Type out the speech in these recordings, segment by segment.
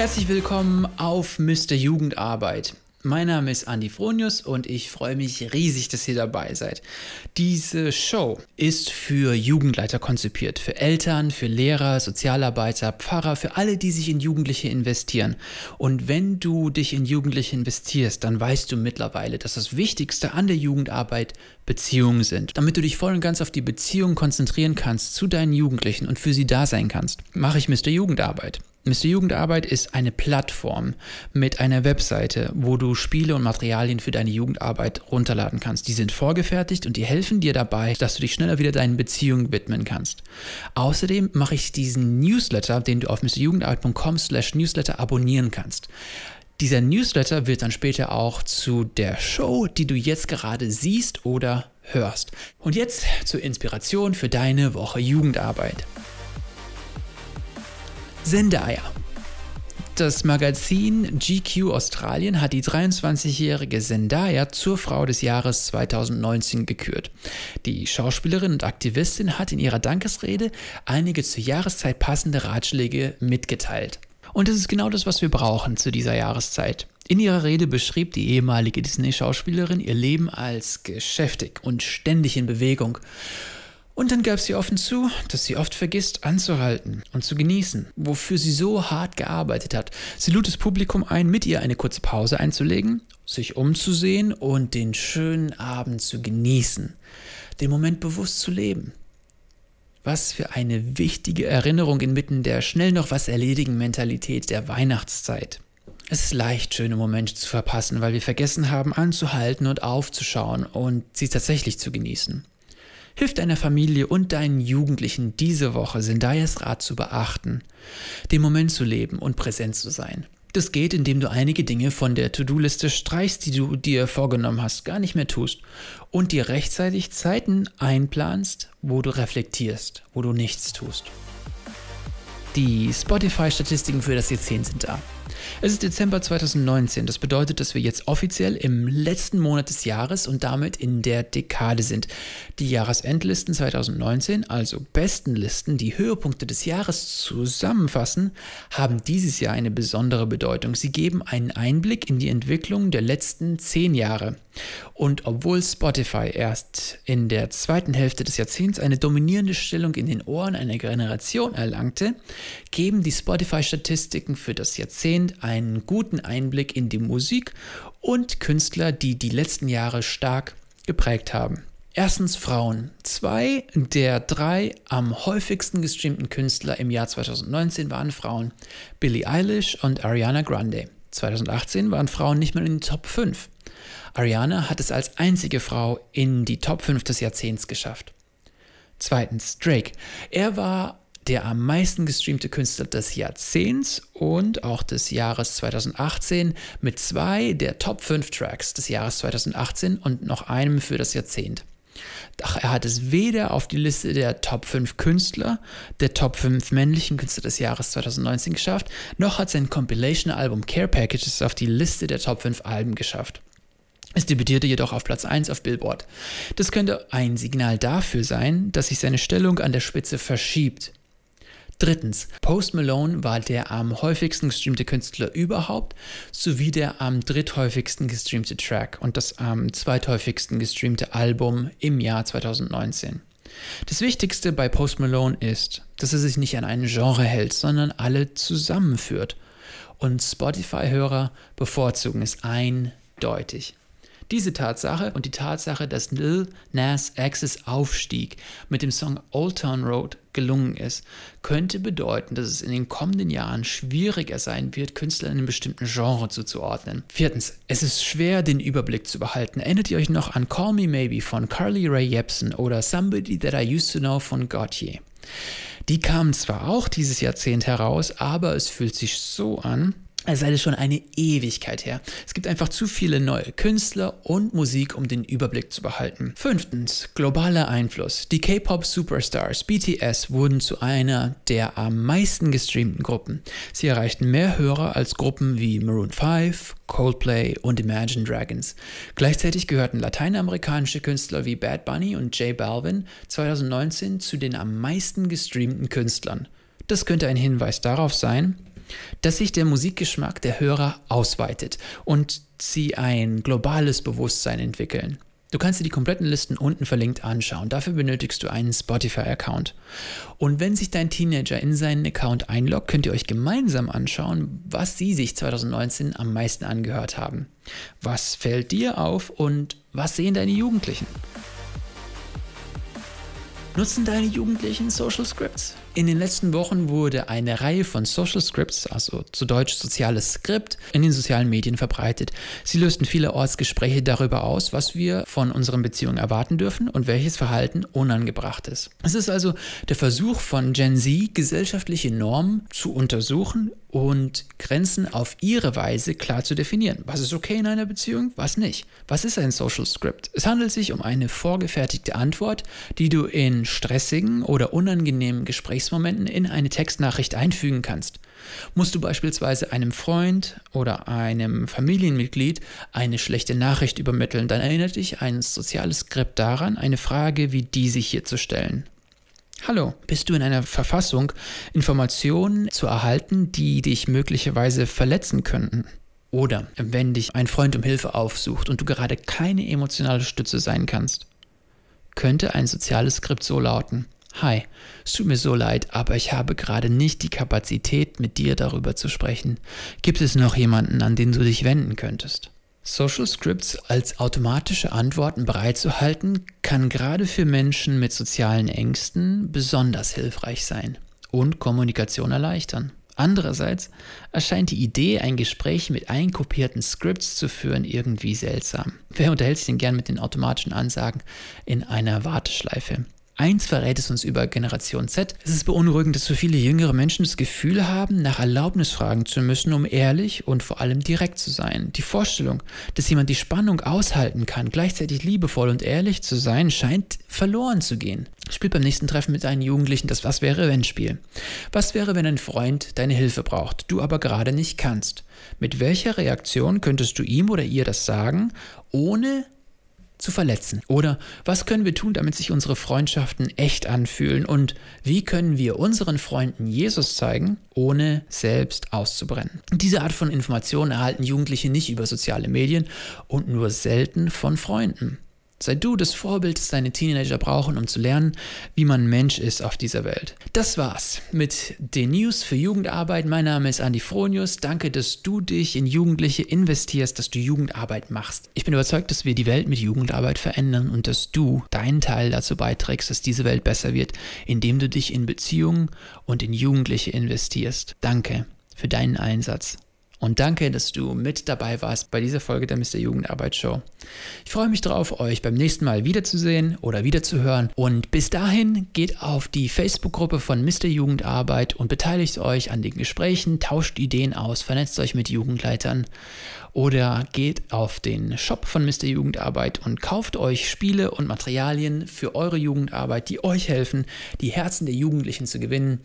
Herzlich willkommen auf Mr. Jugendarbeit. Mein Name ist Andy Fronius und ich freue mich riesig, dass ihr dabei seid. Diese Show ist für Jugendleiter konzipiert, für Eltern, für Lehrer, Sozialarbeiter, Pfarrer, für alle, die sich in Jugendliche investieren. Und wenn du dich in Jugendliche investierst, dann weißt du mittlerweile, dass das Wichtigste an der Jugendarbeit Beziehungen sind. Damit du dich voll und ganz auf die Beziehungen konzentrieren kannst zu deinen Jugendlichen und für sie da sein kannst, mache ich Mr. Jugendarbeit. Mr. Jugendarbeit ist eine Plattform mit einer Webseite, wo du Spiele und Materialien für deine Jugendarbeit runterladen kannst. Die sind vorgefertigt und die helfen dir dabei, dass du dich schneller wieder deinen Beziehungen widmen kannst. Außerdem mache ich diesen Newsletter, den du auf mrjugendarbeit.com/newsletter abonnieren kannst. Dieser Newsletter wird dann später auch zu der Show, die du jetzt gerade siehst oder hörst. Und jetzt zur Inspiration für deine Woche Jugendarbeit. Zendaya. Das Magazin GQ Australien hat die 23-jährige Zendaya zur Frau des Jahres 2019 gekürt. Die Schauspielerin und Aktivistin hat in ihrer Dankesrede einige zur Jahreszeit passende Ratschläge mitgeteilt. Und das ist genau das, was wir brauchen zu dieser Jahreszeit. In ihrer Rede beschrieb die ehemalige Disney-Schauspielerin ihr Leben als geschäftig und ständig in Bewegung. Und dann gab sie offen zu, dass sie oft vergisst anzuhalten und zu genießen, wofür sie so hart gearbeitet hat. Sie lud das Publikum ein, mit ihr eine kurze Pause einzulegen, sich umzusehen und den schönen Abend zu genießen, den Moment bewusst zu leben. Was für eine wichtige Erinnerung inmitten der schnell noch was erledigen Mentalität der Weihnachtszeit. Es ist leicht, schöne Momente zu verpassen, weil wir vergessen haben, anzuhalten und aufzuschauen und sie tatsächlich zu genießen. Hilf deiner Familie und deinen Jugendlichen diese Woche, Zendayas Rat zu beachten, den Moment zu leben und präsent zu sein. Das geht, indem du einige Dinge von der To-Do-Liste streichst, die du dir vorgenommen hast, gar nicht mehr tust und dir rechtzeitig Zeiten einplanst, wo du reflektierst, wo du nichts tust. Die Spotify-Statistiken für das Jahrzehnt sind da. Es ist Dezember 2019. Das bedeutet, dass wir jetzt offiziell im letzten Monat des Jahres und damit in der Dekade sind. Die Jahresendlisten 2019, also besten Listen, die Höhepunkte des Jahres zusammenfassen, haben dieses Jahr eine besondere Bedeutung. Sie geben einen Einblick in die Entwicklung der letzten zehn Jahre. Und obwohl Spotify erst in der zweiten Hälfte des Jahrzehnts eine dominierende Stellung in den Ohren einer Generation erlangte, geben die Spotify-Statistiken für das Jahrzehnt einen guten Einblick in die Musik und Künstler, die die letzten Jahre stark geprägt haben. Erstens Frauen. Zwei der drei am häufigsten gestreamten Künstler im Jahr 2019 waren Frauen, Billie Eilish und Ariana Grande. 2018 waren Frauen nicht mehr in den Top 5. Ariana hat es als einzige Frau in die Top 5 des Jahrzehnts geschafft. Zweitens Drake. Er war der am meisten gestreamte Künstler des Jahrzehnts und auch des Jahres 2018 mit zwei der Top 5 Tracks des Jahres 2018 und noch einem für das Jahrzehnt. Doch er hat es weder auf die Liste der Top 5 Künstler, der Top 5 männlichen Künstler des Jahres 2019 geschafft, noch hat sein Compilation-Album Care Packages auf die Liste der Top 5 Alben geschafft. Es debütierte jedoch auf Platz 1 auf Billboard. Das könnte ein Signal dafür sein, dass sich seine Stellung an der Spitze verschiebt. Drittens, Post Malone war der am häufigsten gestreamte Künstler überhaupt, sowie der am dritthäufigsten gestreamte Track und das am zweithäufigsten gestreamte Album im Jahr 2019. Das Wichtigste bei Post Malone ist, dass er sich nicht an einen Genre hält, sondern alle zusammenführt. Und Spotify-Hörer bevorzugen es eindeutig. Diese Tatsache und die Tatsache, dass Lil Nas X's Aufstieg mit dem Song Old Town Road gelungen ist, könnte bedeuten, dass es in den kommenden Jahren schwieriger sein wird, Künstler in einem bestimmten Genre zuzuordnen. Viertens, es ist schwer, den Überblick zu behalten. Erinnert ihr euch noch an Call Me Maybe von Carly Rae Jepsen oder Somebody That I Used to Know von Gautier? Die kamen zwar auch dieses Jahrzehnt heraus, aber es fühlt sich so an, als sei schon eine Ewigkeit her. Es gibt einfach zu viele neue Künstler und Musik, um den Überblick zu behalten. Fünftens, globaler Einfluss. Die K-Pop-Superstars BTS wurden zu einer der am meisten gestreamten Gruppen. Sie erreichten mehr Hörer als Gruppen wie Maroon 5, Coldplay und Imagine Dragons. Gleichzeitig gehörten lateinamerikanische Künstler wie Bad Bunny und J Balvin 2019 zu den am meisten gestreamten Künstlern. Das könnte ein Hinweis darauf sein, dass sich der Musikgeschmack der Hörer ausweitet und sie ein globales Bewusstsein entwickeln. Du kannst dir die kompletten Listen unten verlinkt anschauen. Dafür benötigst du einen Spotify-Account. Und wenn sich dein Teenager in seinen Account einloggt, könnt ihr euch gemeinsam anschauen, was sie sich 2019 am meisten angehört haben. Was fällt dir auf und was sehen deine Jugendlichen? Nutzen deine Jugendlichen Social Scripts? In den letzten Wochen wurde eine Reihe von Social Scripts, also zu Deutsch soziales Skript, in den sozialen Medien verbreitet. Sie lösten vielerorts Gespräche darüber aus, was wir von unseren Beziehungen erwarten dürfen und welches Verhalten unangebracht ist. Es ist also der Versuch von Gen Z, gesellschaftliche Normen zu untersuchen und Grenzen auf ihre Weise klar zu definieren. Was ist okay in einer Beziehung, was nicht? Was ist ein Social Script? Es handelt sich um eine vorgefertigte Antwort, die du in stressigen oder unangenehmen Gesprächsmomenten in eine Textnachricht einfügen kannst. Musst du beispielsweise einem Freund oder einem Familienmitglied eine schlechte Nachricht übermitteln, dann erinnert dich ein soziales Skript daran, eine Frage wie diese hier zu stellen. Hallo, bist du in einer Verfassung, Informationen zu erhalten, die dich möglicherweise verletzen könnten? Oder wenn dich ein Freund um Hilfe aufsucht und du gerade keine emotionale Stütze sein kannst, könnte ein soziales Skript so lauten. Hi, es tut mir so leid, aber ich habe gerade nicht die Kapazität, mit dir darüber zu sprechen. Gibt es noch jemanden, an den du dich wenden könntest? Social Scripts als automatische Antworten bereitzuhalten, kann gerade für Menschen mit sozialen Ängsten besonders hilfreich sein und Kommunikation erleichtern. Andererseits erscheint die Idee, ein Gespräch mit einkopierten Scripts zu führen, irgendwie seltsam. Wer unterhält sich denn gern mit den automatischen Ansagen in einer Warteschleife? Eins verrät es uns über Generation Z. Es ist beunruhigend, dass so viele jüngere Menschen das Gefühl haben, nach Erlaubnis fragen zu müssen, um ehrlich und vor allem direkt zu sein. Die Vorstellung, dass jemand die Spannung aushalten kann, gleichzeitig liebevoll und ehrlich zu sein, scheint verloren zu gehen. Spielt beim nächsten Treffen mit deinen Jugendlichen das Was wäre wenn Spiel. Was wäre, wenn ein Freund deine Hilfe braucht, du aber gerade nicht kannst? Mit welcher Reaktion könntest du ihm oder ihr das sagen, ohne zu verletzen? Oder was können wir tun, damit sich unsere Freundschaften echt anfühlen? Und wie können wir unseren Freunden Jesus zeigen, ohne selbst auszubrennen? Diese Art von Informationen erhalten Jugendliche nicht über soziale Medien und nur selten von Freunden. Sei du das Vorbild, das deine Teenager brauchen, um zu lernen, wie man Mensch ist auf dieser Welt. Das war's mit den News für Jugendarbeit. Mein Name ist Andi Fronius. Danke, dass du dich in Jugendliche investierst, dass du Jugendarbeit machst. Ich bin überzeugt, dass wir die Welt mit Jugendarbeit verändern und dass du deinen Teil dazu beiträgst, dass diese Welt besser wird, indem du dich in Beziehungen und in Jugendliche investierst. Danke für deinen Einsatz. Und danke, dass du mit dabei warst bei dieser Folge der Mr. Jugendarbeit Show. Ich freue mich darauf, euch beim nächsten Mal wiederzusehen oder wiederzuhören. Und bis dahin geht auf die Facebook-Gruppe von Mr. Jugendarbeit und beteiligt euch an den Gesprächen, tauscht Ideen aus, vernetzt euch mit Jugendleitern oder geht auf den Shop von Mr. Jugendarbeit und kauft euch Spiele und Materialien für eure Jugendarbeit, die euch helfen, die Herzen der Jugendlichen zu gewinnen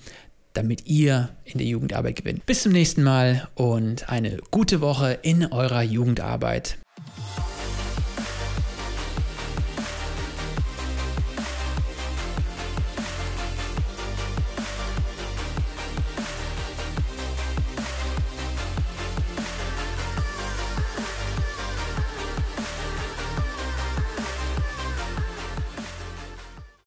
damit ihr in der Jugendarbeit gewinnt. Bis zum nächsten Mal und eine gute Woche in eurer Jugendarbeit.